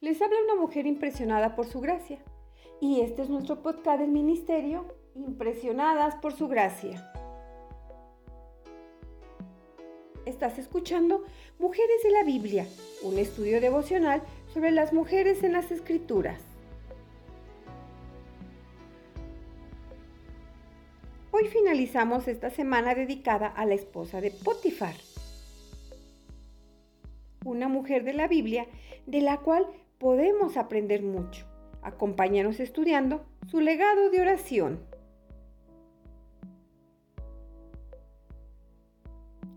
Les habla una mujer impresionada por su gracia. Y este es nuestro podcast del ministerio, Impresionadas por su gracia. Estás escuchando Mujeres de la Biblia, un estudio devocional sobre las mujeres en las escrituras. Hoy finalizamos esta semana dedicada a la esposa de Potifar, una mujer de la Biblia de la cual podemos aprender mucho. Acompáñanos estudiando su legado de oración.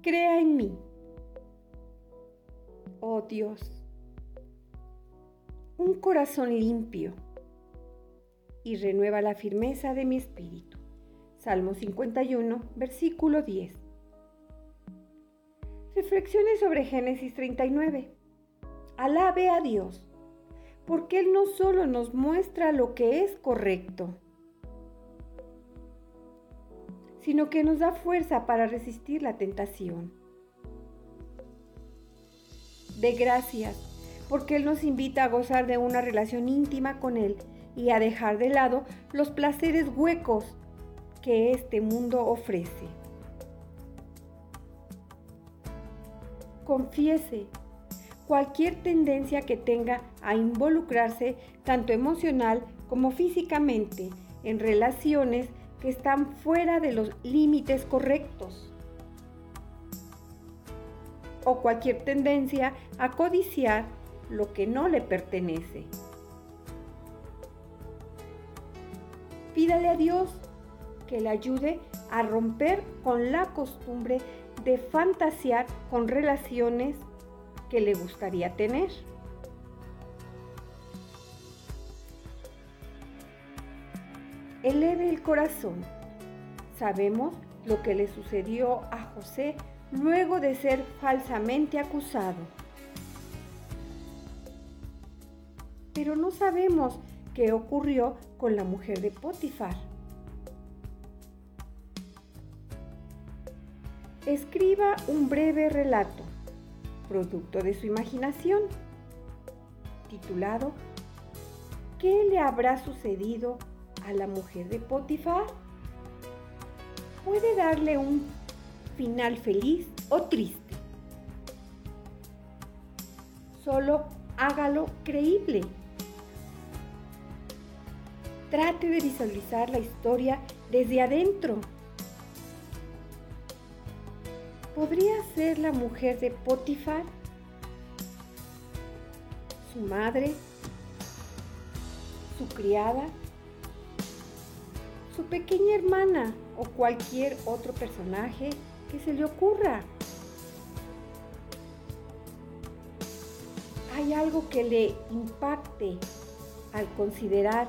Crea en mí. Oh Dios, un corazón limpio y renueva la firmeza de mi espíritu. Salmo 51, versículo 10. Reflexiones sobre Génesis 39. Alabe a Dios porque Él no solo nos muestra lo que es correcto, sino que nos da fuerza para resistir la tentación. De gracias, porque Él nos invita a gozar de una relación íntima con Él y a dejar de lado los placeres huecos que este mundo ofrece. Confiese cualquier tendencia que tenga a involucrarse tanto emocional como físicamente en relaciones que están fuera de los límites correctos. O cualquier tendencia a codiciar lo que no le pertenece. Pídale a Dios que le ayude a romper con la costumbre de fantasear con relaciones que le gustaría tener. Eleve el corazón. Sabemos lo que le sucedió a José luego de ser falsamente acusado. Pero no sabemos qué ocurrió con la mujer de Potifar. Escriba un breve relato producto de su imaginación, titulado ¿Qué le habrá sucedido a la mujer de Potifar? Puede darle un final feliz o triste. Solo hágalo creíble. Trate de visualizar la historia desde adentro podría ser la mujer de Potifar, su madre, su criada, su pequeña hermana o cualquier otro personaje que se le ocurra. ¿Hay algo que le impacte al considerar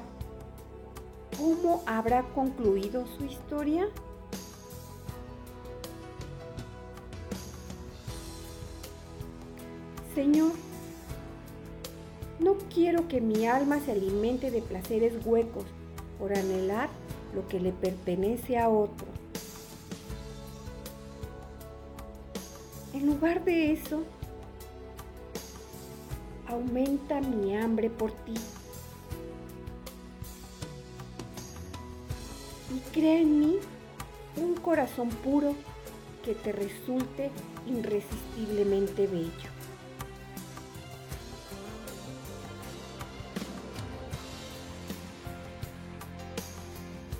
cómo habrá concluido su historia? Señor, no quiero que mi alma se alimente de placeres huecos por anhelar lo que le pertenece a otro. En lugar de eso, aumenta mi hambre por ti. Y crea en mí un corazón puro que te resulte irresistiblemente bello.